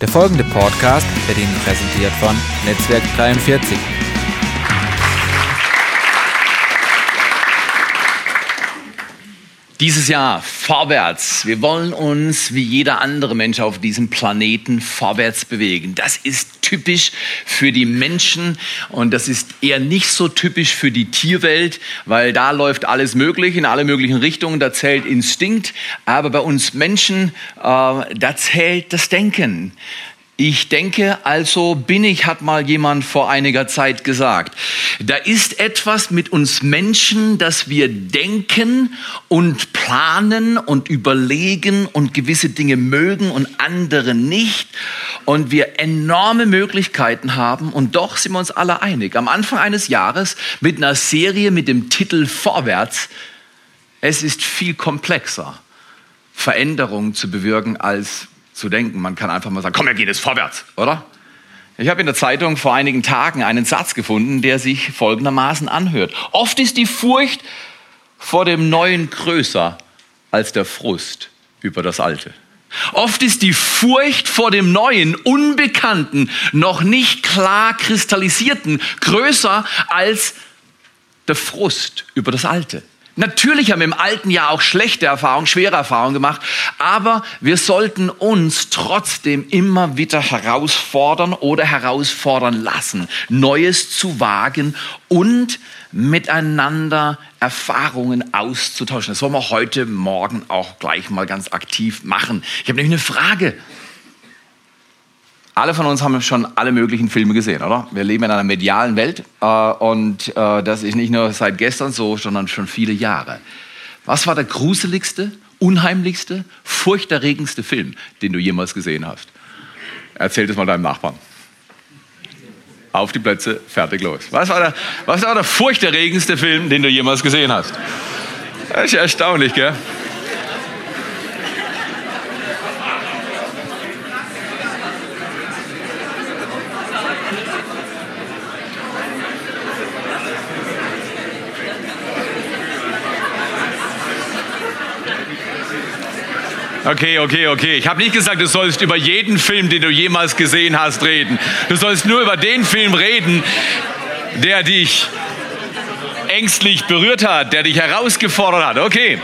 Der folgende Podcast wird Ihnen präsentiert von Netzwerk 43. Dieses Jahr vorwärts. Wir wollen uns wie jeder andere Mensch auf diesem Planeten vorwärts bewegen. Das ist typisch für die Menschen und das ist eher nicht so typisch für die Tierwelt, weil da läuft alles möglich in alle möglichen Richtungen. Da zählt Instinkt, aber bei uns Menschen, äh, da zählt das Denken. Ich denke, also bin ich, hat mal jemand vor einiger Zeit gesagt. Da ist etwas mit uns Menschen, dass wir denken und planen und überlegen und gewisse Dinge mögen und andere nicht. Und wir enorme Möglichkeiten haben und doch sind wir uns alle einig. Am Anfang eines Jahres mit einer Serie mit dem Titel Vorwärts. Es ist viel komplexer, Veränderungen zu bewirken als zu denken. Man kann einfach mal sagen, komm, wir gehen jetzt vorwärts, oder? Ich habe in der Zeitung vor einigen Tagen einen Satz gefunden, der sich folgendermaßen anhört. Oft ist die Furcht vor dem Neuen größer als der Frust über das Alte. Oft ist die Furcht vor dem Neuen, Unbekannten, noch nicht klar kristallisierten größer als der Frust über das Alte. Natürlich haben wir im alten Jahr auch schlechte Erfahrungen, schwere Erfahrungen gemacht, aber wir sollten uns trotzdem immer wieder herausfordern oder herausfordern lassen, Neues zu wagen und miteinander Erfahrungen auszutauschen. Das wollen wir heute Morgen auch gleich mal ganz aktiv machen. Ich habe nämlich eine Frage. Alle von uns haben schon alle möglichen Filme gesehen, oder? Wir leben in einer medialen Welt äh, und äh, das ist nicht nur seit gestern so, sondern schon viele Jahre. Was war der gruseligste, unheimlichste, furchterregendste Film, den du jemals gesehen hast? Erzähl das mal deinem Nachbarn. Auf die Plätze, fertig, los. Was war der, was war der furchterregendste Film, den du jemals gesehen hast? Das ist erstaunlich, gell? Okay, okay, okay. Ich habe nicht gesagt, du sollst über jeden Film, den du jemals gesehen hast, reden. Du sollst nur über den Film reden, der dich ängstlich berührt hat, der dich herausgefordert hat. Okay.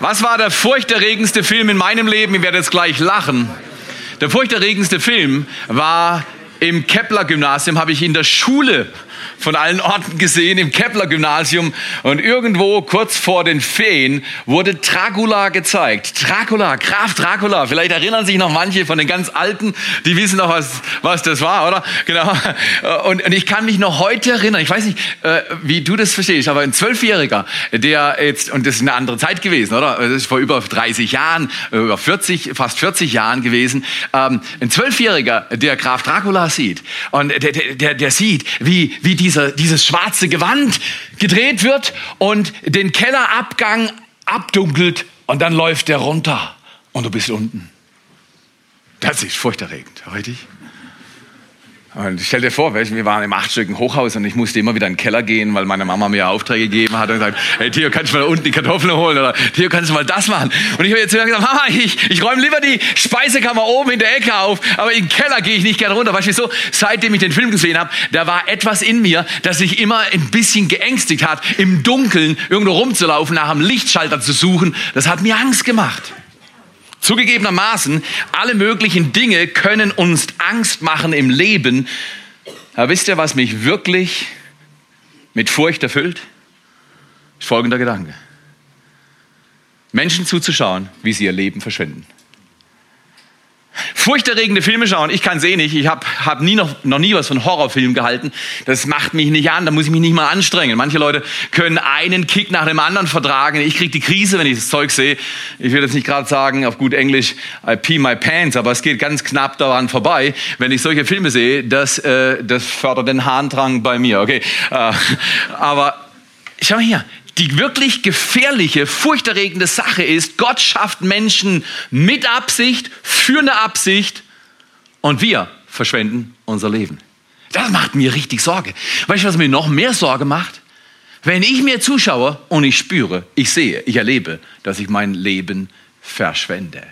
Was war der furchterregendste Film in meinem Leben? Ich werde jetzt gleich lachen. Der furchterregendste Film war im Kepler-Gymnasium, habe ich in der Schule von allen Orten gesehen im Kepler-Gymnasium und irgendwo kurz vor den Ferien wurde Dracula gezeigt. Dracula, Graf Dracula. Vielleicht erinnern sich noch manche von den ganz Alten, die wissen noch, was, was das war, oder? Genau. Und, und ich kann mich noch heute erinnern, ich weiß nicht, äh, wie du das verstehst, aber ein Zwölfjähriger, der jetzt, und das ist eine andere Zeit gewesen, oder? Das ist vor über 30 Jahren, über 40, fast 40 Jahren gewesen. Ähm, ein Zwölfjähriger, der Graf Dracula sieht und der, der, der sieht, wie, wie diese dieser, dieses schwarze Gewand gedreht wird und den Kellerabgang abdunkelt und dann läuft der runter und du bist unten. Das ist furchterregend, richtig? Und stell dir vor, wir waren im achtstöckigen Hochhaus und ich musste immer wieder in den Keller gehen, weil meine Mama mir Aufträge gegeben hat und gesagt, hey Theo, kannst du mal unten die Kartoffeln holen oder Theo, kannst du mal das machen? Und ich habe jetzt gesagt, Mama, ich, ich räume lieber die Speisekammer oben in der Ecke auf, aber in den Keller gehe ich nicht gerne runter. Weißt du wieso? Seitdem ich den Film gesehen habe, da war etwas in mir, das sich immer ein bisschen geängstigt hat, im Dunkeln irgendwo rumzulaufen, nach einem Lichtschalter zu suchen. Das hat mir Angst gemacht. Zugegebenermaßen, alle möglichen Dinge können uns Angst machen im Leben. Aber wisst ihr, was mich wirklich mit Furcht erfüllt? Folgender Gedanke. Menschen zuzuschauen, wie sie ihr Leben verschwenden furchterregende Filme schauen. Ich kann eh nicht. Ich habe hab nie noch, noch nie was von Horrorfilmen gehalten. Das macht mich nicht an. Da muss ich mich nicht mal anstrengen. Manche Leute können einen Kick nach dem anderen vertragen. Ich kriege die Krise, wenn ich das Zeug sehe. Ich will jetzt nicht gerade sagen auf gut Englisch, I pee my pants, aber es geht ganz knapp daran vorbei. Wenn ich solche Filme sehe, das, äh, das fördert den Harndrang bei mir. Okay, äh, aber schau mal hier die wirklich gefährliche, furchterregende Sache ist, Gott schafft Menschen mit Absicht, für eine Absicht und wir verschwenden unser Leben. Das macht mir richtig Sorge. Weißt du, was mir noch mehr Sorge macht? Wenn ich mir zuschaue und ich spüre, ich sehe, ich erlebe, dass ich mein Leben verschwende.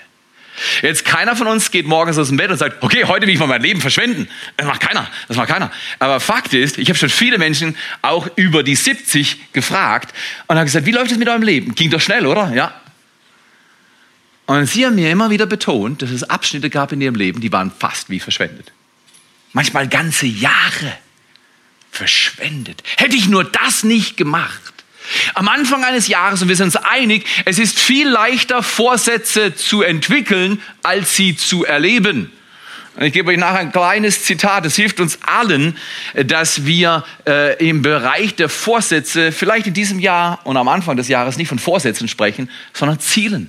Jetzt keiner von uns geht morgens aus dem Bett und sagt, okay, heute will ich mal mein Leben verschwenden. Das macht keiner, das macht keiner. Aber Fakt ist, ich habe schon viele Menschen auch über die 70 gefragt und habe gesagt, wie läuft es mit eurem Leben? Ging doch schnell, oder? Ja. Und sie haben mir immer wieder betont, dass es Abschnitte gab in ihrem Leben, die waren fast wie verschwendet. Manchmal ganze Jahre verschwendet. Hätte ich nur das nicht gemacht. Am Anfang eines Jahres, und wir sind uns einig, es ist viel leichter, Vorsätze zu entwickeln, als sie zu erleben. Ich gebe euch nachher ein kleines Zitat. Es hilft uns allen, dass wir äh, im Bereich der Vorsätze vielleicht in diesem Jahr und am Anfang des Jahres nicht von Vorsätzen sprechen, sondern Zielen.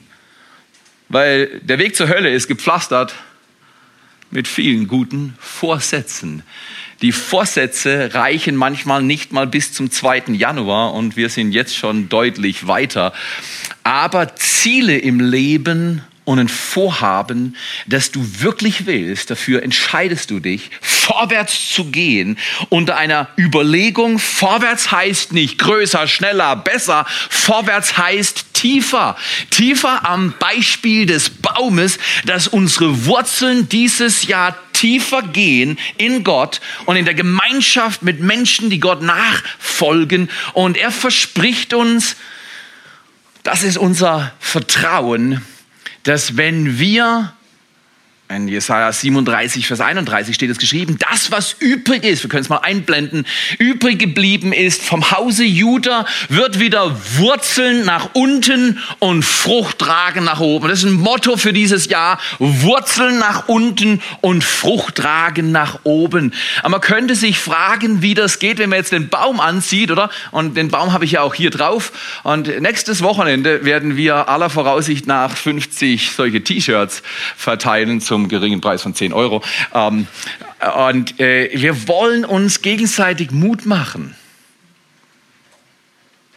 Weil der Weg zur Hölle ist gepflastert mit vielen guten Vorsätzen. Die Vorsätze reichen manchmal nicht mal bis zum 2. Januar und wir sind jetzt schon deutlich weiter. Aber Ziele im Leben und ein Vorhaben, das du wirklich willst, dafür entscheidest du dich, vorwärts zu gehen unter einer Überlegung, vorwärts heißt nicht größer, schneller, besser, vorwärts heißt tiefer, tiefer am Beispiel des Baumes, dass unsere Wurzeln dieses Jahr tiefer gehen in Gott und in der Gemeinschaft mit Menschen, die Gott nachfolgen. Und er verspricht uns, das ist unser Vertrauen, dass wenn wir in Jesaja 37, Vers 31 steht es geschrieben, das, was übrig ist, wir können es mal einblenden, übrig geblieben ist vom Hause Juda, wird wieder Wurzeln nach unten und Frucht tragen nach oben. Das ist ein Motto für dieses Jahr. Wurzeln nach unten und Frucht tragen nach oben. Aber man könnte sich fragen, wie das geht, wenn man jetzt den Baum ansieht, oder? Und den Baum habe ich ja auch hier drauf. Und nächstes Wochenende werden wir aller Voraussicht nach 50 solche T-Shirts verteilen zum zum geringen Preis von 10 Euro. Ähm, und äh, wir wollen uns gegenseitig Mut machen,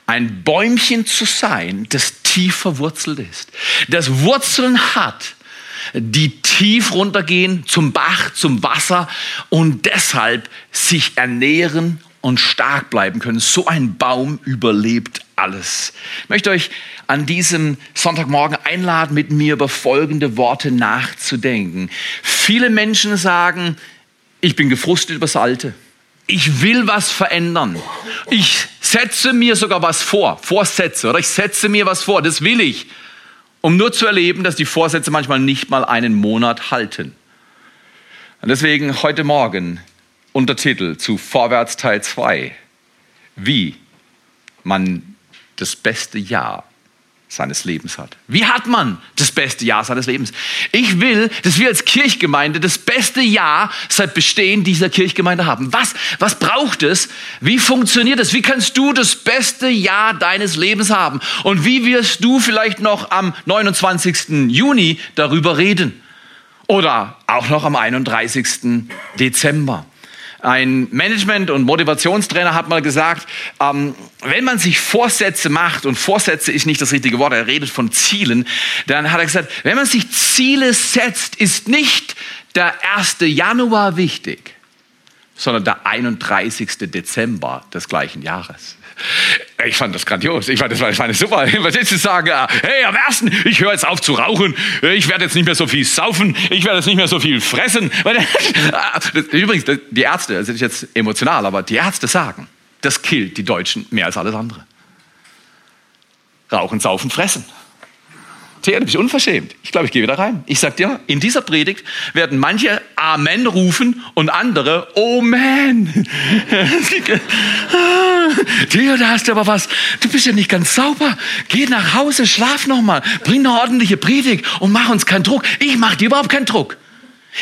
ein Bäumchen zu sein, das tief verwurzelt ist, das Wurzeln hat, die tief runtergehen zum Bach, zum Wasser und deshalb sich ernähren und stark bleiben können. So ein Baum überlebt alles. Ich möchte euch an diesem Sonntagmorgen einladen, mit mir über folgende Worte nachzudenken. Viele Menschen sagen, ich bin gefrustet übers Alte. Ich will was verändern. Ich setze mir sogar was vor, Vorsätze, oder ich setze mir was vor, das will ich, um nur zu erleben, dass die Vorsätze manchmal nicht mal einen Monat halten. Und deswegen heute Morgen Untertitel zu Vorwärts Teil 2. Wie man das beste Jahr seines Lebens hat. Wie hat man das beste Jahr seines Lebens? Ich will, dass wir als Kirchgemeinde das beste Jahr seit Bestehen dieser Kirchgemeinde haben. Was, was braucht es? Wie funktioniert es? Wie kannst du das beste Jahr deines Lebens haben? Und wie wirst du vielleicht noch am 29. Juni darüber reden? Oder auch noch am 31. Dezember? Ein Management- und Motivationstrainer hat mal gesagt, ähm, wenn man sich Vorsätze macht, und Vorsätze ist nicht das richtige Wort, er redet von Zielen, dann hat er gesagt, wenn man sich Ziele setzt, ist nicht der 1. Januar wichtig, sondern der 31. Dezember des gleichen Jahres. Ich fand das grandios. Ich fand das, ich fand das super. Was ist zu sagen? Hey, am ersten, ich höre jetzt auf zu rauchen. Ich werde jetzt nicht mehr so viel saufen. Ich werde jetzt nicht mehr so viel fressen. Übrigens, die Ärzte, das ist jetzt emotional, aber die Ärzte sagen, das killt die Deutschen mehr als alles andere. Rauchen, saufen, fressen. Thea, du bist unverschämt. Ich glaube, ich gehe wieder rein. Ich sag dir, in dieser Predigt werden manche Amen rufen und andere Oh man. Thea, da hast du aber was. Du bist ja nicht ganz sauber. Geh nach Hause, schlaf nochmal, bring eine ordentliche Predigt und mach uns keinen Druck. Ich mach dir überhaupt keinen Druck.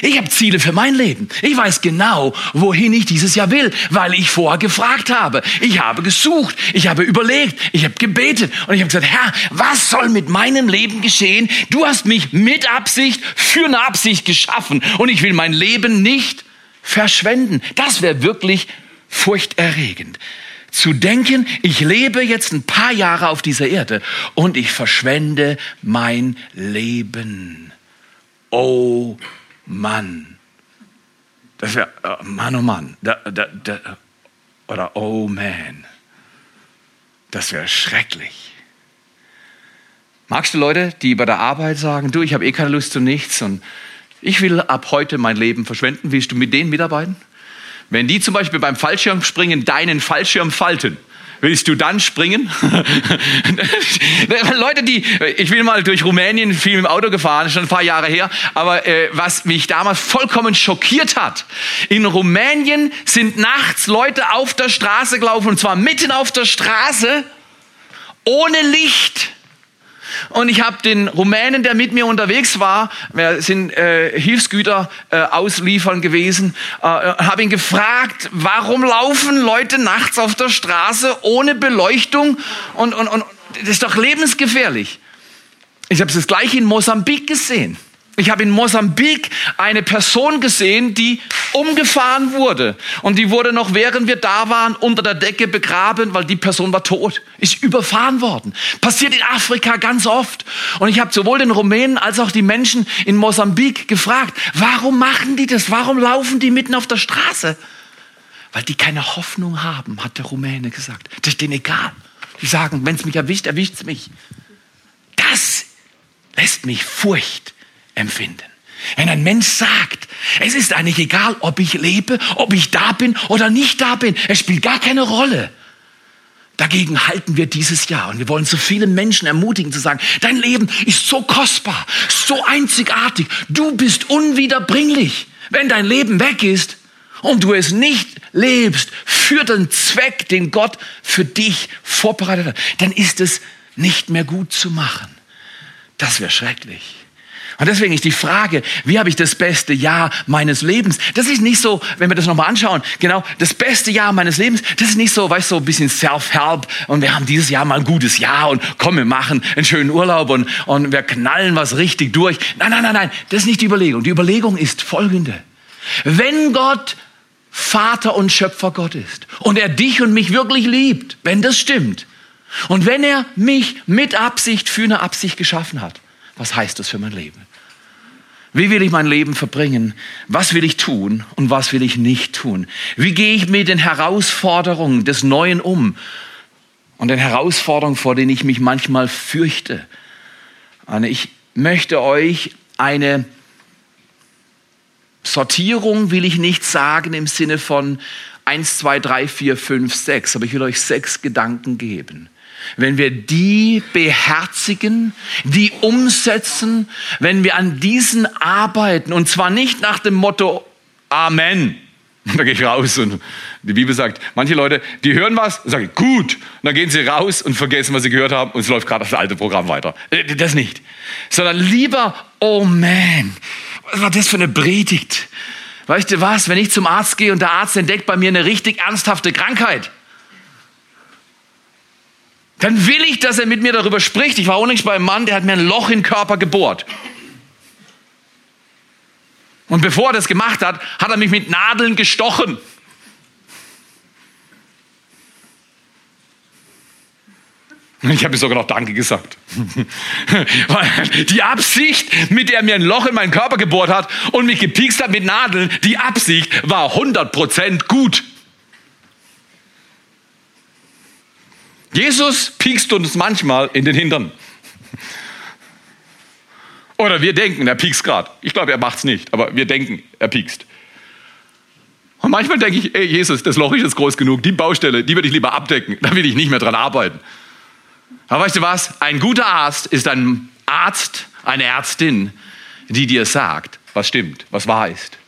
Ich habe Ziele für mein Leben. Ich weiß genau, wohin ich dieses Jahr will, weil ich vorher gefragt habe. Ich habe gesucht, ich habe überlegt, ich habe gebetet und ich habe gesagt, Herr, was soll mit meinem Leben geschehen? Du hast mich mit Absicht für eine Absicht geschaffen und ich will mein Leben nicht verschwenden. Das wäre wirklich furchterregend. Zu denken, ich lebe jetzt ein paar Jahre auf dieser Erde und ich verschwende mein Leben. Oh Mann. Das wäre, äh, Mann, oh Mann. Da, da, da, oder oh man. Das wäre schrecklich. Magst du Leute, die bei der Arbeit sagen, du, ich habe eh keine Lust zu nichts und ich will ab heute mein Leben verschwenden, willst du mit denen mitarbeiten? Wenn die zum Beispiel beim Fallschirmspringen deinen Fallschirm falten, willst du dann springen? Leute, die, ich bin mal durch Rumänien viel im Auto gefahren, schon ein paar Jahre her, aber äh, was mich damals vollkommen schockiert hat, in Rumänien sind nachts Leute auf der Straße gelaufen, und zwar mitten auf der Straße, ohne Licht. Und ich habe den Rumänen, der mit mir unterwegs war, wir sind äh, Hilfsgüter äh, ausliefern gewesen, äh, habe ihn gefragt, warum laufen Leute nachts auf der Straße ohne Beleuchtung und, und, und das ist doch lebensgefährlich. Ich habe es gleich in Mosambik gesehen. Ich habe in Mosambik eine Person gesehen, die umgefahren wurde. Und die wurde noch, während wir da waren, unter der Decke begraben, weil die Person war tot. Ist überfahren worden. Passiert in Afrika ganz oft. Und ich habe sowohl den Rumänen als auch die Menschen in Mosambik gefragt, warum machen die das? Warum laufen die mitten auf der Straße? Weil die keine Hoffnung haben, hat der Rumäne gesagt. Das ist denen egal. Die sagen, wenn es mich erwischt, erwischt es mich. Das lässt mich Furcht empfinden. Wenn ein Mensch sagt, es ist eigentlich egal, ob ich lebe, ob ich da bin oder nicht da bin, es spielt gar keine Rolle. Dagegen halten wir dieses Jahr und wir wollen so viele Menschen ermutigen zu sagen, dein Leben ist so kostbar, so einzigartig, du bist unwiederbringlich. Wenn dein Leben weg ist und du es nicht lebst für den Zweck, den Gott für dich vorbereitet hat, dann ist es nicht mehr gut zu machen. Das wäre schrecklich. Und deswegen ist die Frage, wie habe ich das beste Jahr meines Lebens? Das ist nicht so, wenn wir das nochmal anschauen, genau, das beste Jahr meines Lebens, das ist nicht so, weißt du, so ein bisschen Self-Help und wir haben dieses Jahr mal ein gutes Jahr und komm, wir machen einen schönen Urlaub und, und wir knallen was richtig durch. Nein, nein, nein, nein, das ist nicht die Überlegung. Die Überlegung ist folgende. Wenn Gott Vater und Schöpfer Gott ist und er dich und mich wirklich liebt, wenn das stimmt, und wenn er mich mit Absicht für eine Absicht geschaffen hat, was heißt das für mein Leben? Wie will ich mein Leben verbringen? Was will ich tun und was will ich nicht tun? Wie gehe ich mit den Herausforderungen des Neuen um und den Herausforderungen, vor denen ich mich manchmal fürchte? Und ich möchte euch eine Sortierung, will ich nicht sagen im Sinne von 1, 2, 3, 4, 5, 6, aber ich will euch sechs Gedanken geben wenn wir die beherzigen, die umsetzen, wenn wir an diesen arbeiten und zwar nicht nach dem Motto Amen. Da gehe ich raus und die Bibel sagt, manche Leute, die hören was und sagen, gut. Und dann gehen sie raus und vergessen, was sie gehört haben und es läuft gerade das alte Programm weiter. Äh, das nicht. Sondern lieber, oh man, was war das für eine Predigt? Weißt du was, wenn ich zum Arzt gehe und der Arzt entdeckt bei mir eine richtig ernsthafte Krankheit, dann will ich, dass er mit mir darüber spricht. Ich war unlängst bei einem Mann, der hat mir ein Loch in den Körper gebohrt. Und bevor er das gemacht hat, hat er mich mit Nadeln gestochen. Ich habe sogar noch Danke gesagt. Die Absicht, mit der er mir ein Loch in meinen Körper gebohrt hat und mich gepiekst hat mit Nadeln, die Absicht war 100% gut. Jesus piekst uns manchmal in den Hintern. Oder wir denken, er piekst gerade. Ich glaube, er macht es nicht, aber wir denken, er piekst. Und manchmal denke ich, ey Jesus, das Loch ist jetzt groß genug, die Baustelle, die würde ich lieber abdecken, da will ich nicht mehr dran arbeiten. Aber weißt du was? Ein guter Arzt ist ein Arzt, eine Ärztin, die dir sagt, was stimmt, was wahr ist.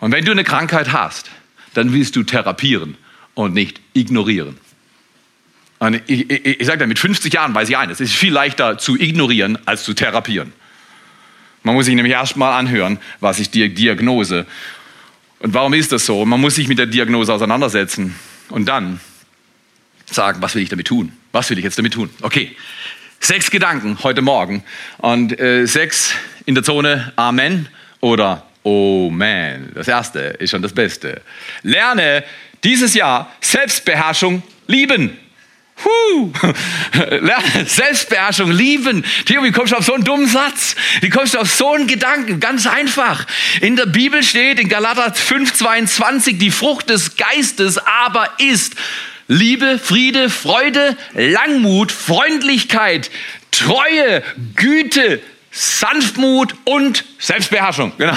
Und wenn du eine Krankheit hast, dann willst du therapieren und nicht ignorieren. Und ich, ich, ich sage da, mit 50 Jahren weiß ich eines, es ist viel leichter zu ignorieren als zu therapieren. Man muss sich nämlich erstmal anhören, was ist die Diagnose. Und warum ist das so? Man muss sich mit der Diagnose auseinandersetzen und dann sagen, was will ich damit tun? Was will ich jetzt damit tun? Okay, sechs Gedanken heute Morgen und äh, sechs in der Zone Amen oder Oh man. Das erste ist schon das Beste. Lerne dieses Jahr Selbstbeherrschung lieben. Huh. Selbstbeherrschung, lieben. Theo, wie kommst du auf so einen dummen Satz? Wie kommst du auf so einen Gedanken? Ganz einfach. In der Bibel steht in Galater 5,22, die Frucht des Geistes aber ist Liebe, Friede, Freude, Langmut, Freundlichkeit, Treue, Güte, Sanftmut und Selbstbeherrschung. Genau.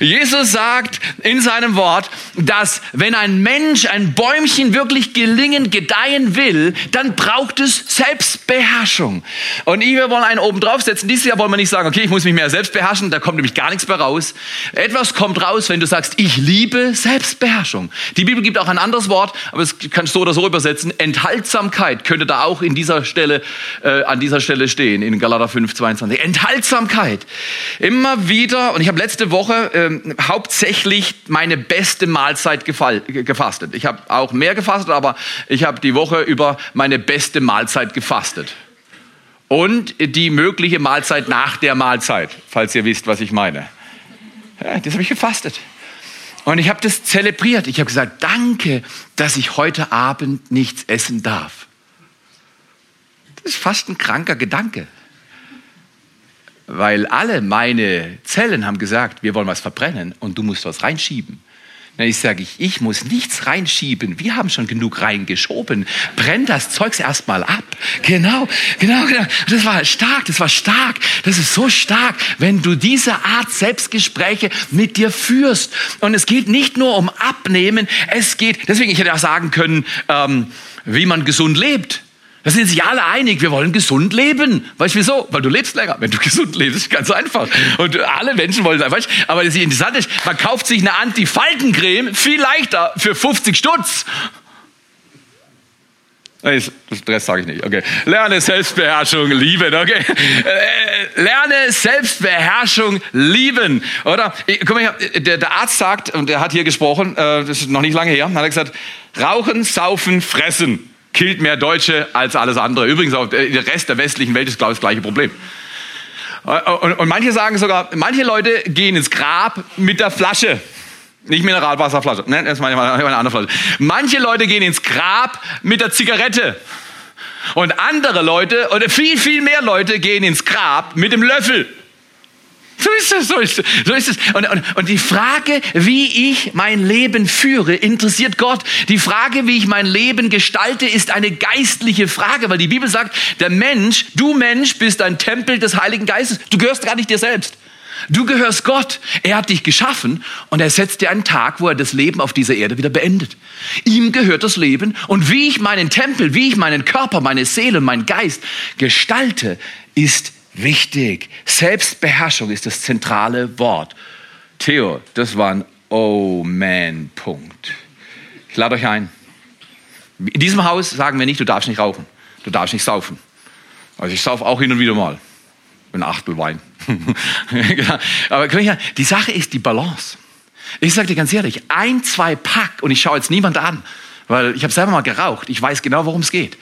Jesus sagt in seinem Wort, dass wenn ein Mensch, ein Bäumchen wirklich gelingen, gedeihen will, dann braucht es Selbstbeherrschung. Und ich, wir wollen einen oben draufsetzen. Dieses Jahr wollen wir nicht sagen, okay, ich muss mich mehr selbst beherrschen, da kommt nämlich gar nichts mehr raus. Etwas kommt raus, wenn du sagst, ich liebe Selbstbeherrschung. Die Bibel gibt auch ein anderes Wort, aber es kannst du so oder so übersetzen. Enthaltsamkeit könnte da auch in dieser Stelle, äh, an dieser Stelle stehen, in Galater 5, 22. Enthaltsamkeit. Immer wieder, und ich habe letzte Woche ähm, hauptsächlich meine beste Mahlzeit gefastet. Ich habe auch mehr gefastet, aber ich habe die Woche über meine beste Mahlzeit gefastet. Und die mögliche Mahlzeit nach der Mahlzeit, falls ihr wisst, was ich meine. Ja, das habe ich gefastet. Und ich habe das zelebriert. Ich habe gesagt, danke, dass ich heute Abend nichts essen darf. Das ist fast ein kranker Gedanke weil alle meine Zellen haben gesagt, wir wollen was verbrennen und du musst was reinschieben. Dann ich sage ich, ich muss nichts reinschieben. Wir haben schon genug reingeschoben. Brenn das Zeugs erstmal ab. Genau, genau, genau. Das war stark, das war stark. Das ist so stark, wenn du diese Art Selbstgespräche mit dir führst. Und es geht nicht nur um Abnehmen, es geht, deswegen, ich hätte auch sagen können, ähm, wie man gesund lebt. Da sind sich alle einig, wir wollen gesund leben. Weißt du wieso? Weil du lebst länger. Wenn du gesund lebst, ist ganz einfach. Und alle Menschen wollen es einfach. Aber das Interessante ist, man kauft sich eine Anti-Faltencreme viel leichter für 50 Stutz. Rest sage ich nicht. Okay. Lerne Selbstbeherrschung lieben. Okay. Äh, lerne Selbstbeherrschung lieben. Oder? Guck mal, der, der Arzt sagt, und der hat hier gesprochen, äh, das ist noch nicht lange her, hat er gesagt, rauchen, saufen, fressen killt mehr Deutsche als alles andere. Übrigens auch der Rest der westlichen Welt ist, glaube ich, das gleiche Problem. Und, und manche sagen sogar, manche Leute gehen ins Grab mit der Flasche. Nicht Mineralwasserflasche, ne, das ist meine, meine andere Flasche. Manche Leute gehen ins Grab mit der Zigarette. Und andere Leute, oder viel, viel mehr Leute gehen ins Grab mit dem Löffel. So ist es, so ist es. So ist es. Und, und, und die Frage, wie ich mein Leben führe, interessiert Gott. Die Frage, wie ich mein Leben gestalte, ist eine geistliche Frage, weil die Bibel sagt, der Mensch, du Mensch, bist ein Tempel des Heiligen Geistes. Du gehörst gar nicht dir selbst. Du gehörst Gott. Er hat dich geschaffen und er setzt dir einen Tag, wo er das Leben auf dieser Erde wieder beendet. Ihm gehört das Leben und wie ich meinen Tempel, wie ich meinen Körper, meine Seele, meinen Geist gestalte, ist wichtig. Selbstbeherrschung ist das zentrale Wort. Theo, das war ein Oh-Man-Punkt. Ich lade euch ein. In diesem Haus sagen wir nicht, du darfst nicht rauchen, du darfst nicht saufen. Also ich saufe auch hin und wieder mal. Ein Achtel Wein. Genau. Aber die Sache ist die Balance. Ich sage dir ganz ehrlich, ein, zwei Pack, und ich schaue jetzt niemand an, weil ich habe selber mal geraucht, ich weiß genau, worum es geht.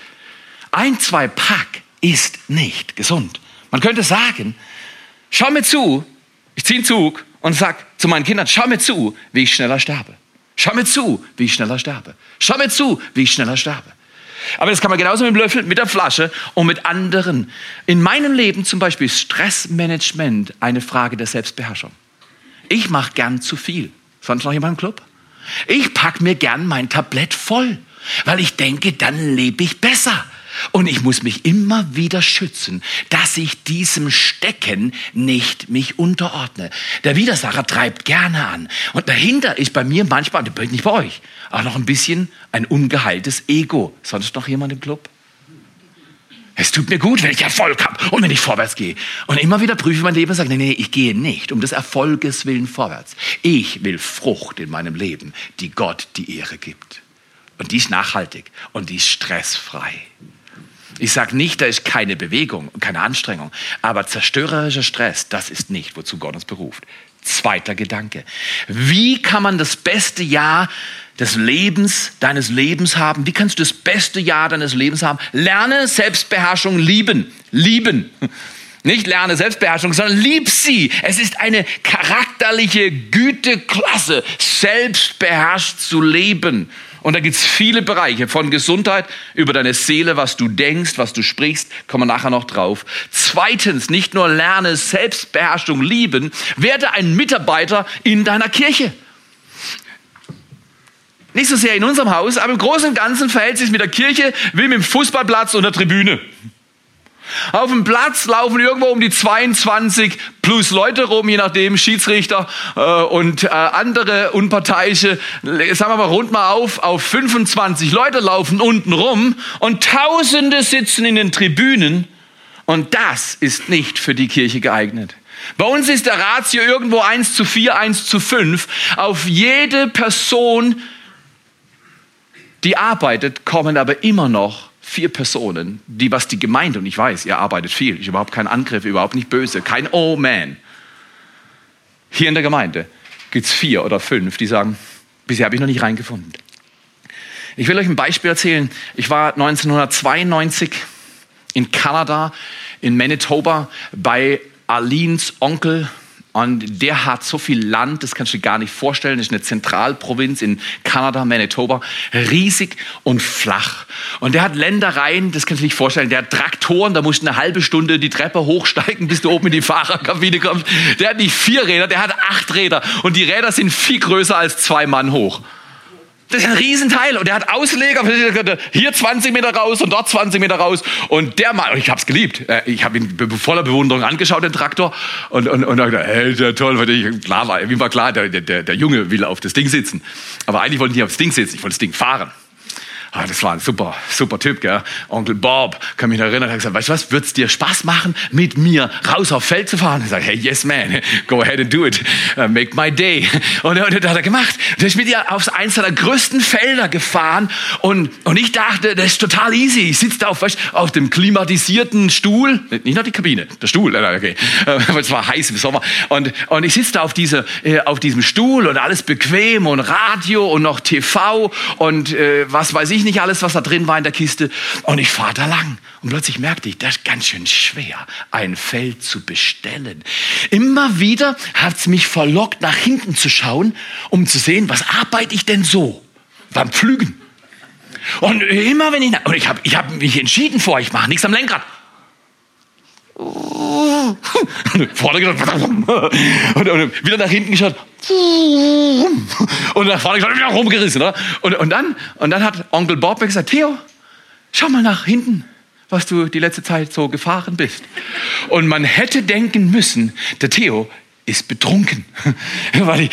Ein, zwei Pack ist nicht gesund. Man könnte sagen, schau mir zu, ich ziehe einen Zug und sag zu meinen Kindern, schau mir zu, wie ich schneller sterbe. Schau mir zu, wie ich schneller sterbe. Schau mir zu, wie ich schneller sterbe. Aber das kann man genauso mit dem Löffel, mit der Flasche und mit anderen. In meinem Leben zum Beispiel ist Stressmanagement eine Frage der Selbstbeherrschung. Ich mache gern zu viel. Sonst noch jemand im Club? Ich pack mir gern mein Tablett voll, weil ich denke, dann lebe ich besser. Und ich muss mich immer wieder schützen, dass ich diesem Stecken nicht mich unterordne. Der Widersacher treibt gerne an. Und dahinter ist bei mir manchmal, nicht bei euch, auch noch ein bisschen ein ungeheiltes Ego. Sonst noch jemand im Club? Es tut mir gut, wenn ich Erfolg habe und wenn ich vorwärts gehe. Und immer wieder prüfe ich mein Leben und sage, nee, nee, ich gehe nicht um des Erfolges willen vorwärts. Ich will Frucht in meinem Leben, die Gott die Ehre gibt. Und die ist nachhaltig und die ist stressfrei. Ich sage nicht, da ist keine Bewegung und keine Anstrengung, aber zerstörerischer Stress, das ist nicht, wozu Gott uns beruft. Zweiter Gedanke. Wie kann man das beste Jahr des Lebens, deines Lebens haben? Wie kannst du das beste Jahr deines Lebens haben? Lerne Selbstbeherrschung lieben. Lieben. Nicht lerne Selbstbeherrschung, sondern lieb sie. Es ist eine charakterliche Güteklasse, selbstbeherrscht zu leben. Und da gibt es viele Bereiche von Gesundheit über deine Seele, was du denkst, was du sprichst, kommen wir nachher noch drauf. Zweitens, nicht nur lerne Selbstbeherrschung lieben, werde ein Mitarbeiter in deiner Kirche. Nicht so sehr in unserem Haus, aber im Großen und Ganzen verhält sich mit der Kirche wie mit dem Fußballplatz und der Tribüne. Auf dem Platz laufen irgendwo um die 22 plus Leute rum, je nachdem, Schiedsrichter äh, und äh, andere Unparteiische. Sagen wir mal, rund mal auf, auf 25 Leute laufen unten rum und Tausende sitzen in den Tribünen. Und das ist nicht für die Kirche geeignet. Bei uns ist der Ratio irgendwo 1 zu 4, 1 zu 5. Auf jede Person, die arbeitet, kommen aber immer noch vier Personen, die was die Gemeinde, und ich weiß, ihr arbeitet viel, ist überhaupt kein Angriff, überhaupt nicht böse, kein Oh man. Hier in der Gemeinde gibt es vier oder fünf, die sagen, bisher habe ich noch nicht reingefunden. Ich will euch ein Beispiel erzählen. Ich war 1992 in Kanada, in Manitoba, bei Alins Onkel und der hat so viel Land, das kannst du dir gar nicht vorstellen. Das ist eine Zentralprovinz in Kanada, Manitoba, riesig und flach. Und der hat Ländereien, das kannst du dir nicht vorstellen. Der hat Traktoren, da musst du eine halbe Stunde die Treppe hochsteigen, bis du oben in die Fahrerkabine kommst. Der hat nicht vier Räder, der hat acht Räder. Und die Räder sind viel größer als zwei Mann hoch. Das ist ein Riesenteil und der hat Ausleger, hier 20 Meter raus und dort 20 Meter raus. Und der Mann, ich hab's geliebt, äh, ich habe ihn voller Bewunderung angeschaut, den Traktor. Und, und, und dachte, hey, der toll, weil ich, klar war, mir war klar, der, der, der Junge will auf das Ding sitzen, aber eigentlich wollte ich nicht aufs Ding sitzen, ich wollte das Ding fahren. Ah, das war ein super, super Typ, gell? Onkel Bob, kann mich erinnern, hat gesagt, weißt du was, wird's dir Spaß machen, mit mir raus auf Feld zu fahren? Ich sage, hey, yes man, go ahead and do it, uh, make my day. Und, und, das hat er gemacht. Der ist mit ihr aufs eins seiner größten Felder gefahren und, und ich dachte, das ist total easy. Ich sitze da auf, weißt, auf dem klimatisierten Stuhl, nicht nur die Kabine, der Stuhl, okay, äh, es war heiß im Sommer. Und, und ich sitze da auf, diese, äh, auf diesem Stuhl und alles bequem und Radio und noch TV und äh, was weiß ich ich nicht alles, was da drin war in der Kiste. Und ich fahre da lang. Und plötzlich merkte ich, das ist ganz schön schwer, ein Feld zu bestellen. Immer wieder hat es mich verlockt, nach hinten zu schauen, um zu sehen, was arbeite ich denn so beim Pflügen. Und immer wenn ich, und ich habe ich hab mich entschieden vor, ich mache nichts am Lenkrad. Vorne gedacht, und, und wieder nach hinten geschaut. Und nach vorne geschaut, wieder rumgerissen. Oder? Und, und, dann, und dann hat Onkel Bob gesagt, Theo, schau mal nach hinten, was du die letzte Zeit so gefahren bist. Und man hätte denken müssen, der Theo ist betrunken. Weil ich,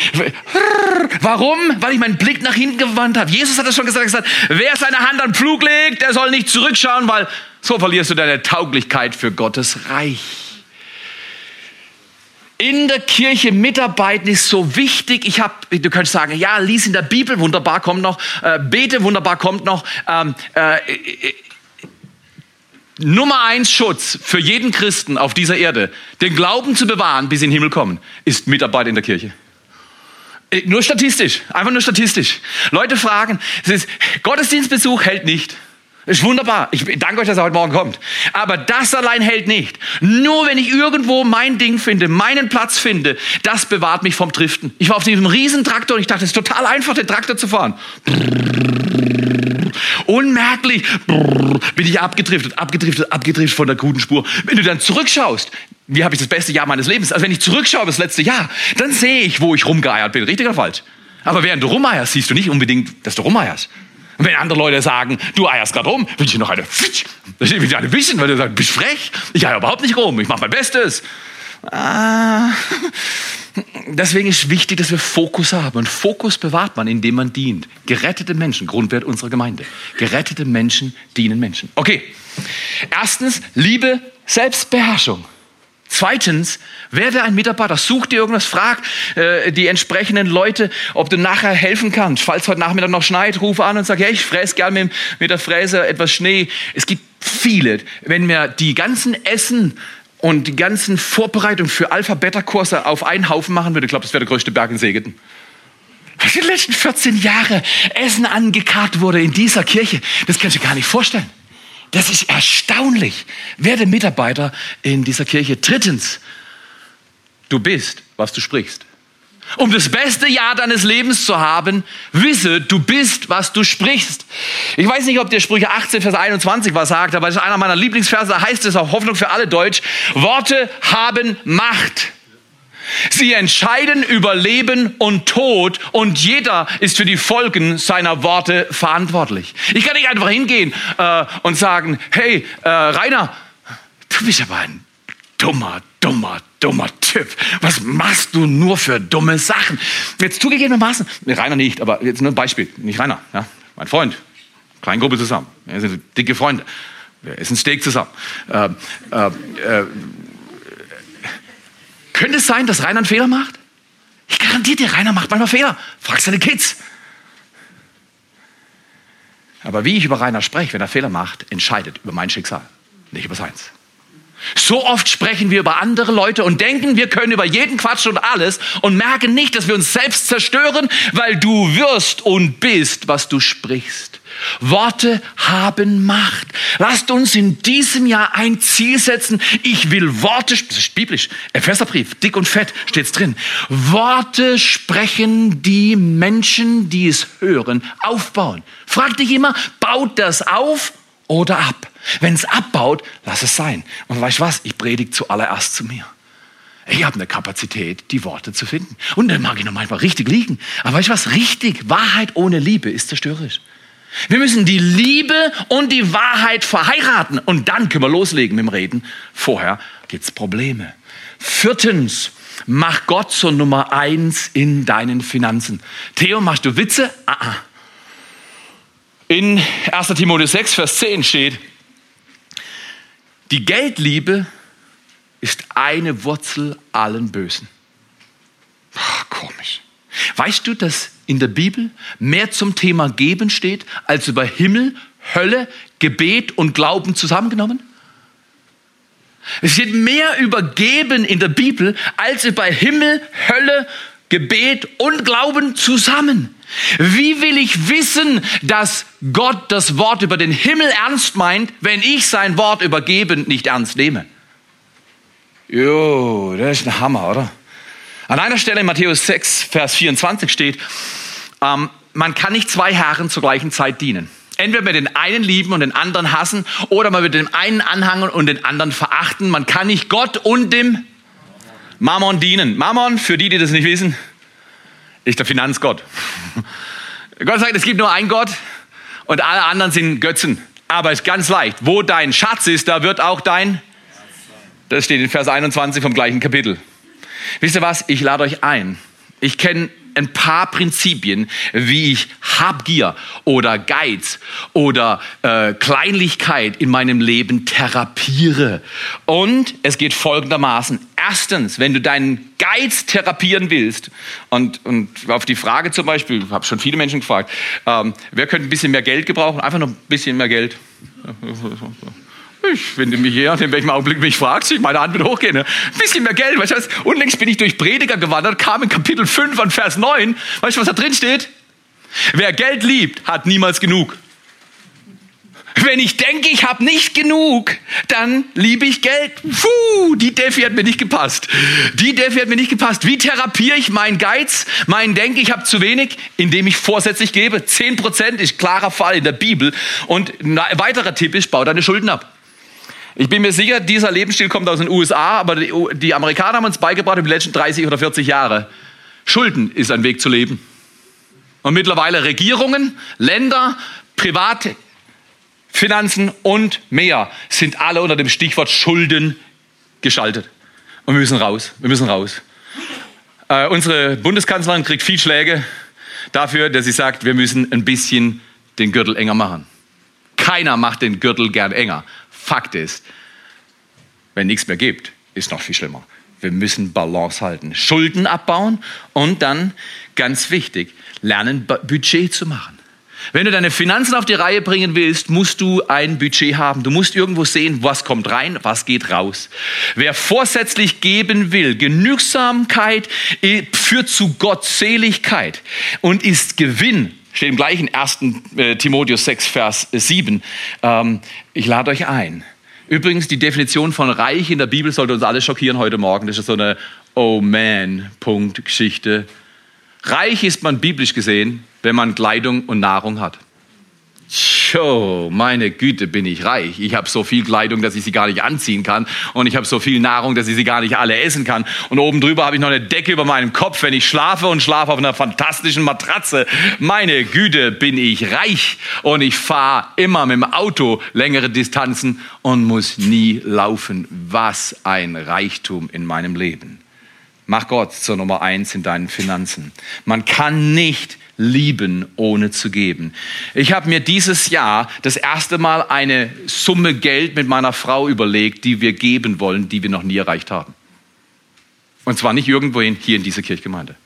warum? Weil ich meinen Blick nach hinten gewandt habe. Jesus hat das schon gesagt, gesagt, wer seine Hand an den Pflug legt, der soll nicht zurückschauen, weil so verlierst du deine Tauglichkeit für Gottes Reich. In der Kirche mitarbeiten ist so wichtig. Ich habe, du könntest sagen, ja, lies in der Bibel, wunderbar kommt noch, äh, bete, wunderbar kommt noch. Ähm, äh, äh, Nummer eins Schutz für jeden Christen auf dieser Erde, den Glauben zu bewahren, bis in den Himmel kommen, ist Mitarbeit in der Kirche. Äh, nur statistisch, einfach nur statistisch. Leute fragen, es ist, Gottesdienstbesuch hält nicht. Ist wunderbar. Ich danke euch, dass er heute Morgen kommt. Aber das allein hält nicht. Nur wenn ich irgendwo mein Ding finde, meinen Platz finde, das bewahrt mich vom Driften. Ich war auf diesem Riesentraktor und ich dachte, es ist total einfach, den Traktor zu fahren. Unmerklich bin ich abgedriftet, abgedriftet, abgedriftet von der guten Spur. Wenn du dann zurückschaust, wie habe ich das beste Jahr meines Lebens? Also wenn ich zurückschaue das letzte Jahr, dann sehe ich, wo ich rumgeeiert bin. Richtig oder falsch? Aber während du rumeierst, siehst du nicht unbedingt, dass du rumeierst. Und wenn andere Leute sagen, du eierst gerade rum, will ich noch eine Fitsch. Ich will eine wissen, weil du sagst, bist frech. Ich eier überhaupt nicht rum, ich mache mein Bestes. Ah. Deswegen ist wichtig, dass wir Fokus haben. Und Fokus bewahrt man, indem man dient. Gerettete Menschen, Grundwert unserer Gemeinde. Gerettete Menschen dienen Menschen. Okay. Erstens, Liebe, Selbstbeherrschung. Zweitens, werde ein Mitarbeiter, such dir irgendwas, frag äh, die entsprechenden Leute, ob du nachher helfen kannst. Falls heute Nachmittag noch schneit, ruf an und sag, hey, ich fräse gerne mit, mit der Fräse etwas Schnee. Es gibt viele. Wenn wir die ganzen Essen und die ganzen Vorbereitungen für Alpha-Beta-Kurse auf einen Haufen machen würde, ich glaube, das wäre der größte Berg in Segeten. Was in den letzten 14 Jahren Essen angekarrt wurde in dieser Kirche, das kannst du gar nicht vorstellen. Das ist erstaunlich. Werde Mitarbeiter in dieser Kirche. Drittens, du bist, was du sprichst. Um das beste Jahr deines Lebens zu haben, wisse, du bist, was du sprichst. Ich weiß nicht, ob der Sprüche 18, Vers 21 was sagt, aber das ist einer meiner Lieblingsverse, da heißt es auf Hoffnung für alle Deutsch, Worte haben Macht. Sie entscheiden über Leben und Tod und jeder ist für die Folgen seiner Worte verantwortlich. Ich kann nicht einfach hingehen äh, und sagen, hey, äh, Rainer, du bist aber ein dummer, dummer, dummer Typ. Was machst du nur für dumme Sachen? Jetzt zugegebenermaßen, Rainer nicht, aber jetzt nur ein Beispiel, nicht Rainer, ja, mein Freund, Kleingruppe zusammen, wir sind dicke Freunde, wir essen Steak zusammen. Äh, äh, äh, könnte es sein, dass Rainer einen Fehler macht? Ich garantiere dir, Rainer macht manchmal Fehler. Frag seine Kids. Aber wie ich über Rainer spreche, wenn er Fehler macht, entscheidet über mein Schicksal, nicht über seins. So oft sprechen wir über andere Leute und denken, wir können über jeden Quatsch und alles und merken nicht, dass wir uns selbst zerstören, weil du wirst und bist, was du sprichst. Worte haben Macht. Lasst uns in diesem Jahr ein Ziel setzen. Ich will Worte, das ist biblisch, Epheserbrief, dick und fett steht's drin. Worte sprechen die Menschen, die es hören, aufbauen. Frag dich immer, baut das auf oder ab? Wenn es abbaut, lass es sein. Und weißt du was? Ich predige zuallererst zu mir. Ich habe eine Kapazität, die Worte zu finden. Und dann mag ich noch manchmal richtig liegen. Aber weißt du was? Richtig, Wahrheit ohne Liebe ist zerstörerisch. Wir müssen die Liebe und die Wahrheit verheiraten. Und dann können wir loslegen mit dem Reden. Vorher gibt's Probleme. Viertens, mach Gott zur Nummer eins in deinen Finanzen. Theo, machst du Witze? Ah, ah. In 1. Timotheus 6, Vers 10 steht, die Geldliebe ist eine Wurzel allen Bösen. Ach, komisch. Weißt du, dass in der Bibel mehr zum Thema Geben steht, als über Himmel, Hölle, Gebet und Glauben zusammengenommen? Es steht mehr über Geben in der Bibel als über Himmel, Hölle, Gebet und Glauben zusammen. Wie will ich wissen, dass Gott das Wort über den Himmel ernst meint, wenn ich sein Wort über Geben nicht ernst nehme? Jo, das ist ein Hammer, oder? An einer Stelle in Matthäus 6, Vers 24 steht, ähm, man kann nicht zwei Herren zur gleichen Zeit dienen. Entweder mit den einen lieben und den anderen hassen oder man wird dem einen anhangen und den anderen verachten. Man kann nicht Gott und dem Mammon dienen. Mammon, für die, die das nicht wissen, ist der Finanzgott. Gott sagt, es gibt nur einen Gott und alle anderen sind Götzen. Aber es ist ganz leicht. Wo dein Schatz ist, da wird auch dein. Das steht in Vers 21 vom gleichen Kapitel. Wisst ihr was? Ich lade euch ein. Ich kenne ein paar Prinzipien, wie ich Habgier oder Geiz oder äh, Kleinlichkeit in meinem Leben therapiere. Und es geht folgendermaßen. Erstens, wenn du deinen Geiz therapieren willst, und, und auf die Frage zum Beispiel, ich habe schon viele Menschen gefragt, ähm, wer könnte ein bisschen mehr Geld gebrauchen? Einfach noch ein bisschen mehr Geld. Ich finde mich hier, in welchem Augenblick mich fragt, ich meine Hand wird hochgehen. Ne? Ein bisschen mehr Geld, weißt du was? Unlängst bin ich durch Prediger gewandert, kam in Kapitel 5 an Vers 9. Weißt du, was da drin steht? Wer Geld liebt, hat niemals genug. Wenn ich denke, ich habe nicht genug, dann liebe ich Geld. Puh, die Defi hat mir nicht gepasst. Die Defi hat mir nicht gepasst. Wie therapiere ich meinen Geiz, meinen Denken, ich habe zu wenig, indem ich vorsätzlich gebe? 10% ist klarer Fall in der Bibel. Und ein weiterer Tipp ist, bau deine Schulden ab. Ich bin mir sicher, dieser Lebensstil kommt aus den USA, aber die, Amerikaner haben uns beigebracht über die letzten 30 oder 40 Jahre. Schulden ist ein Weg zu leben. Und mittlerweile Regierungen, Länder, private Finanzen und mehr sind alle unter dem Stichwort Schulden geschaltet. Und wir müssen raus. Wir müssen raus. Äh, unsere Bundeskanzlerin kriegt viel Schläge dafür, dass sie sagt, wir müssen ein bisschen den Gürtel enger machen. Keiner macht den Gürtel gern enger. Fakt ist, wenn nichts mehr gibt, ist noch viel schlimmer. Wir müssen Balance halten, Schulden abbauen und dann, ganz wichtig, lernen, Budget zu machen. Wenn du deine Finanzen auf die Reihe bringen willst, musst du ein Budget haben. Du musst irgendwo sehen, was kommt rein, was geht raus. Wer vorsätzlich geben will, Genügsamkeit äh, führt zu Gottseligkeit und ist Gewinn Steht im gleichen 1. Äh, Timotheus 6, Vers 7. Ähm, ich lade euch ein. Übrigens, die Definition von reich in der Bibel sollte uns alle schockieren heute Morgen. Das ist so eine Oh man, Punkt, Geschichte. Reich ist man biblisch gesehen, wenn man Kleidung und Nahrung hat. Tjo, meine Güte, bin ich reich. Ich habe so viel Kleidung, dass ich sie gar nicht anziehen kann. Und ich habe so viel Nahrung, dass ich sie gar nicht alle essen kann. Und oben drüber habe ich noch eine Decke über meinem Kopf, wenn ich schlafe und schlafe auf einer fantastischen Matratze. Meine Güte, bin ich reich. Und ich fahre immer mit dem Auto längere Distanzen und muss nie laufen. Was ein Reichtum in meinem Leben. Mach Gott zur Nummer eins in deinen Finanzen. Man kann nicht lieben, ohne zu geben. Ich habe mir dieses Jahr das erste Mal eine Summe Geld mit meiner Frau überlegt, die wir geben wollen, die wir noch nie erreicht haben. Und zwar nicht irgendwohin, hier in dieser Kirchgemeinde.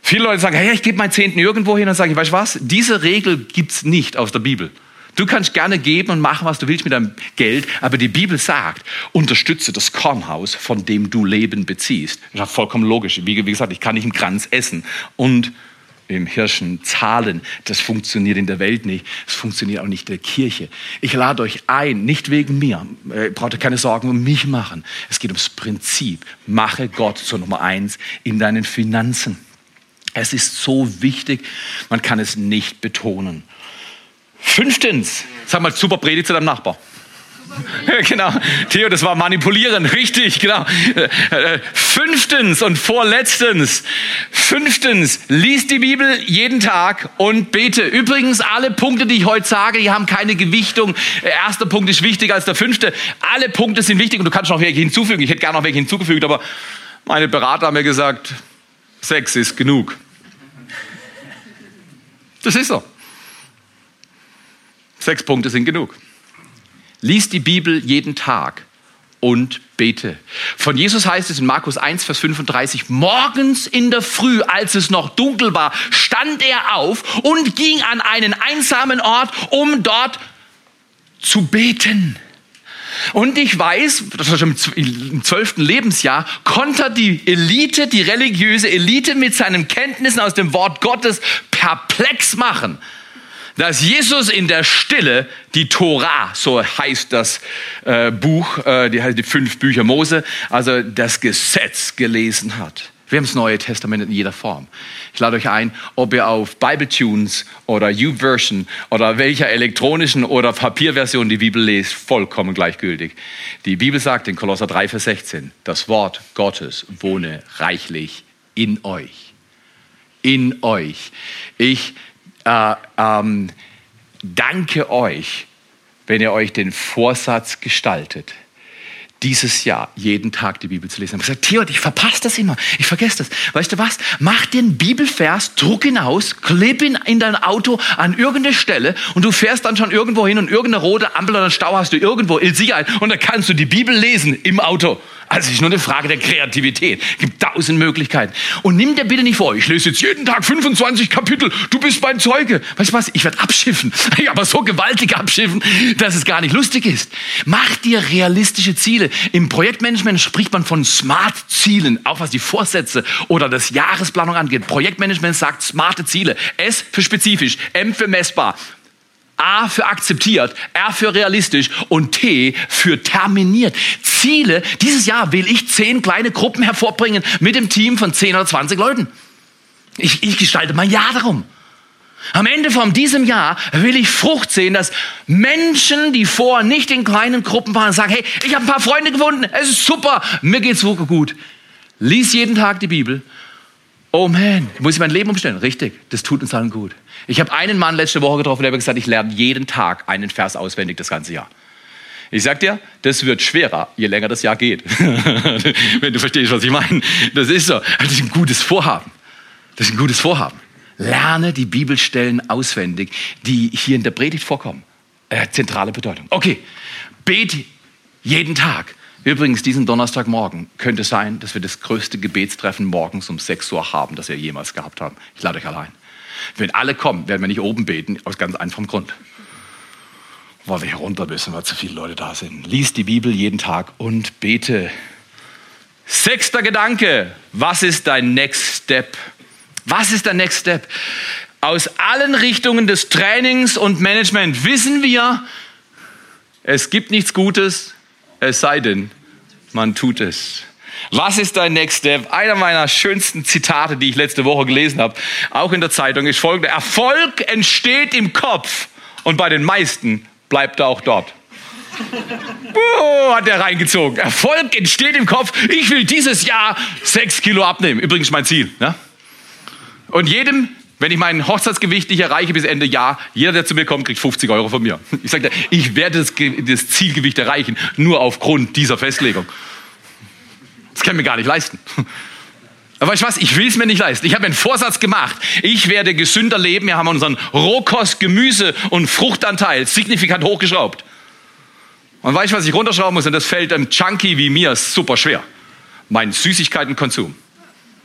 Viele Leute sagen, hey, ich gebe meinen Zehnten irgendwo hin. Dann sage ich, weißt du was? Diese Regel gibt's nicht aus der Bibel. Du kannst gerne geben und machen, was du willst mit deinem Geld, aber die Bibel sagt, unterstütze das Kornhaus, von dem du Leben beziehst. Das ist vollkommen logisch. Wie, gesagt, ich kann nicht im Kranz essen und im Hirschen zahlen. Das funktioniert in der Welt nicht. Es funktioniert auch nicht in der Kirche. Ich lade euch ein, nicht wegen mir. Ihr braucht keine Sorgen um mich machen. Es geht ums Prinzip. Mache Gott zur Nummer eins in deinen Finanzen. Es ist so wichtig, man kann es nicht betonen. Fünftens, sag mal super Predigt zu deinem Nachbar. genau, Theo, das war manipulieren, richtig, genau. Fünftens und vorletztens, fünftens, lies die Bibel jeden Tag und bete. Übrigens, alle Punkte, die ich heute sage, die haben keine Gewichtung. Der erste Punkt ist wichtiger als der fünfte. Alle Punkte sind wichtig und du kannst noch welche hinzufügen. Ich hätte gerne noch welche hinzugefügt, aber meine Berater haben mir gesagt, Sex ist genug. Das ist so. Sechs Punkte sind genug. Lies die Bibel jeden Tag und bete. Von Jesus heißt es in Markus 1, Vers 35, morgens in der Früh, als es noch dunkel war, stand er auf und ging an einen einsamen Ort, um dort zu beten. Und ich weiß, das war schon im zwölften Lebensjahr, konnte die Elite, die religiöse Elite mit seinen Kenntnissen aus dem Wort Gottes perplex machen dass Jesus in der Stille die Tora, so heißt das äh, Buch, äh, die heißt die fünf Bücher Mose, also das Gesetz gelesen hat. Wir haben das Neue Testament in jeder Form. Ich lade euch ein, ob ihr auf BibleTunes oder YouVersion oder welcher elektronischen oder Papierversion die Bibel lest, vollkommen gleichgültig. Die Bibel sagt in Kolosser 3, Vers 16, das Wort Gottes wohne reichlich in euch. In euch. Ich äh, ähm, danke euch, wenn ihr euch den Vorsatz gestaltet, dieses Jahr jeden Tag die Bibel zu lesen. Ich habe gesagt, Theo, ich verpasse das immer. Ich vergesse das. Weißt du was? Mach dir einen Bibelvers, druck ihn aus, kleb ihn in dein Auto an irgendeine Stelle und du fährst dann schon irgendwo hin und irgendeine rote Ampel oder Stau hast du irgendwo in Sicherheit und dann kannst du die Bibel lesen im Auto. Also es ist nur eine Frage der Kreativität. Es gibt tausend Möglichkeiten. Und nimm dir bitte nicht vor, ich lese jetzt jeden Tag 25 Kapitel, du bist mein Zeuge. Weißt du was, ich werde abschiffen. Aber so gewaltig abschiffen, dass es gar nicht lustig ist. Mach dir realistische Ziele. Im Projektmanagement spricht man von Smart-Zielen, auch was die Vorsätze oder das Jahresplanung angeht. Projektmanagement sagt smarte Ziele. S für spezifisch, M für messbar, A für akzeptiert, R für realistisch und T für terminiert. Ziele, dieses Jahr will ich zehn kleine Gruppen hervorbringen mit dem Team von 10 oder 20 Leuten. Ich, ich gestalte mein Jahr darum. Am Ende von diesem Jahr will ich Frucht sehen, dass Menschen, die vorher nicht in kleinen Gruppen waren, sagen, hey, ich habe ein paar Freunde gefunden, es ist super, mir geht's so gut. Lies jeden Tag die Bibel. Oh man, muss ich mein Leben umstellen? Richtig, das tut uns allen gut. Ich habe einen Mann letzte Woche getroffen, der hat gesagt, ich lerne jeden Tag einen Vers auswendig das ganze Jahr. Ich sag dir, das wird schwerer, je länger das Jahr geht. Wenn du verstehst, was ich meine. Das ist so. Das ist ein gutes Vorhaben. Das ist ein gutes Vorhaben. Lerne die Bibelstellen auswendig, die hier in der Predigt vorkommen. Äh, zentrale Bedeutung. Okay, bete jeden Tag. Übrigens, diesen Donnerstagmorgen könnte es sein, dass wir das größte Gebetstreffen morgens um 6 Uhr haben, das wir jemals gehabt haben. Ich lade euch allein. Wenn alle kommen, werden wir nicht oben beten, aus ganz einfachem Grund. Weil wir hier runter müssen, weil zu viele Leute da sind. Lies die Bibel jeden Tag und bete. Sechster Gedanke. Was ist dein Next Step? Was ist der Next Step? Aus allen Richtungen des Trainings und Management wissen wir, es gibt nichts Gutes, es sei denn, man tut es. Was ist dein Next Step? Einer meiner schönsten Zitate, die ich letzte Woche gelesen habe, auch in der Zeitung, ist folgende. Erfolg entsteht im Kopf und bei den meisten bleibt er auch dort. Oh, hat er reingezogen. Erfolg entsteht im Kopf. Ich will dieses Jahr sechs Kilo abnehmen. Übrigens mein Ziel. Ne? Und jedem, wenn ich mein Hochzeitsgewicht nicht erreiche bis Ende Jahr, jeder, der zu mir kommt, kriegt 50 Euro von mir. Ich sage, ich werde das, das Zielgewicht erreichen, nur aufgrund dieser Festlegung. Das kann ich mir gar nicht leisten. Aber weißt du was? Ich will es mir nicht leisten. Ich habe einen Vorsatz gemacht. Ich werde gesünder leben. Wir haben unseren Rohkost, Gemüse und Fruchtanteil signifikant hochgeschraubt. Und weißt du, was ich runterschrauben muss? Und das fällt einem Junkie wie mir super schwer. Mein Süßigkeitenkonsum.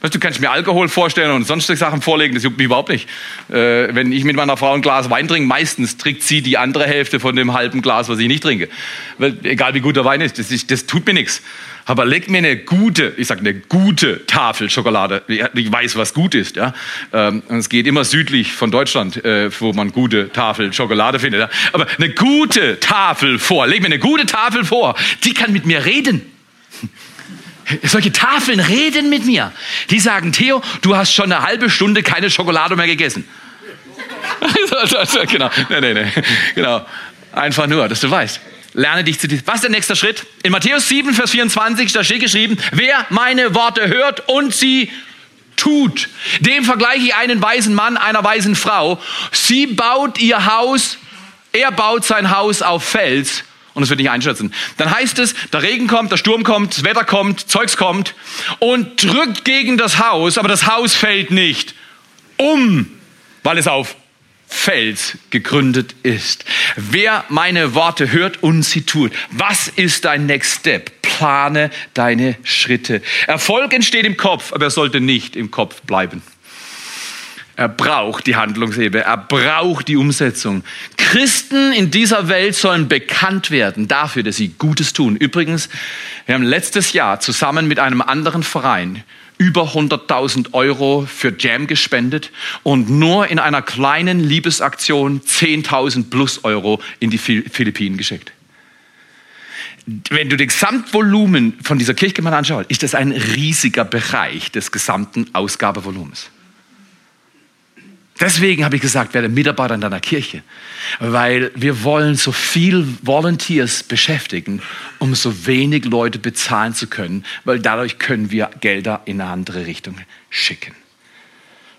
Weißt, du kannst mir Alkohol vorstellen und sonstige Sachen vorlegen, das juckt mich überhaupt nicht. Äh, wenn ich mit meiner Frau ein Glas Wein trinke, meistens trinkt sie die andere Hälfte von dem halben Glas, was ich nicht trinke. Weil, egal wie gut der Wein ist, das, ist, das tut mir nichts. Aber leg mir eine gute, ich sag eine gute Tafel Schokolade. Ich weiß, was gut ist. Ja? Ähm, es geht immer südlich von Deutschland, äh, wo man gute Tafel Schokolade findet. Ja? Aber eine gute Tafel vor. Leg mir eine gute Tafel vor. Die kann mit mir reden. Solche Tafeln reden mit mir. Die sagen, Theo, du hast schon eine halbe Stunde keine Schokolade mehr gegessen. genau, nee, nee, nee. genau. Einfach nur, dass du weißt. Lerne dich zu. Was ist der nächste Schritt? In Matthäus 7, Vers 24, da steht geschrieben, wer meine Worte hört und sie tut, dem vergleiche ich einen weisen Mann einer weisen Frau. Sie baut ihr Haus, er baut sein Haus auf Fels und es wird nicht einschätzen. Dann heißt es, der Regen kommt, der Sturm kommt, das Wetter kommt, Zeugs kommt und drückt gegen das Haus, aber das Haus fällt nicht um, weil es auf Fels gegründet ist. Wer meine Worte hört und sie tut, was ist dein Next Step? Plane deine Schritte. Erfolg entsteht im Kopf, aber er sollte nicht im Kopf bleiben. Er braucht die Handlungshebe, er braucht die Umsetzung. Christen in dieser Welt sollen bekannt werden dafür, dass sie Gutes tun. Übrigens, wir haben letztes Jahr zusammen mit einem anderen Verein über 100.000 Euro für Jam gespendet und nur in einer kleinen Liebesaktion 10.000 plus Euro in die Philippinen geschickt. Wenn du das Gesamtvolumen von dieser Kirchgemeinde anschaust, ist das ein riesiger Bereich des gesamten Ausgabevolumens. Deswegen habe ich gesagt, werde Mitarbeiter in deiner Kirche, weil wir wollen so viel Volunteers beschäftigen, um so wenig Leute bezahlen zu können, weil dadurch können wir Gelder in eine andere Richtung schicken.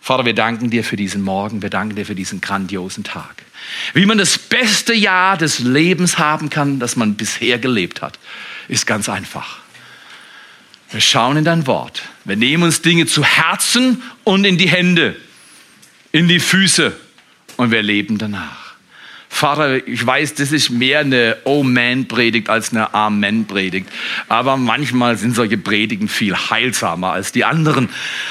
Vater, wir danken dir für diesen Morgen, wir danken dir für diesen grandiosen Tag. Wie man das beste Jahr des Lebens haben kann, das man bisher gelebt hat, ist ganz einfach. Wir schauen in dein Wort, wir nehmen uns Dinge zu Herzen und in die Hände in die Füße und wir leben danach. Vater, ich weiß, das ist mehr eine Oh-Man-Predigt als eine Amen-Predigt. Aber manchmal sind solche Predigen viel heilsamer als die anderen.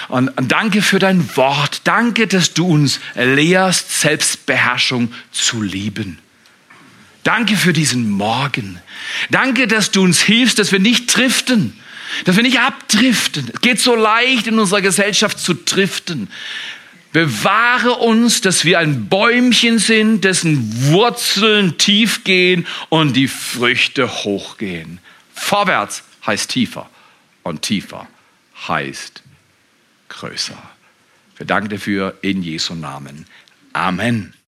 Und, danke für dein Wort. Danke, dass du uns lehrst, Selbstbeherrschung zu lieben. Danke für diesen Morgen. Danke, dass du uns hilfst, dass wir nicht driften, dass wir nicht abdriften. Es geht so leicht in unserer Gesellschaft zu driften. Bewahre uns, dass wir ein Bäumchen sind, dessen Wurzeln tief gehen und die Früchte hochgehen. Vorwärts heißt tiefer und tiefer heißt größer. Wir danken dafür in Jesu Namen. Amen.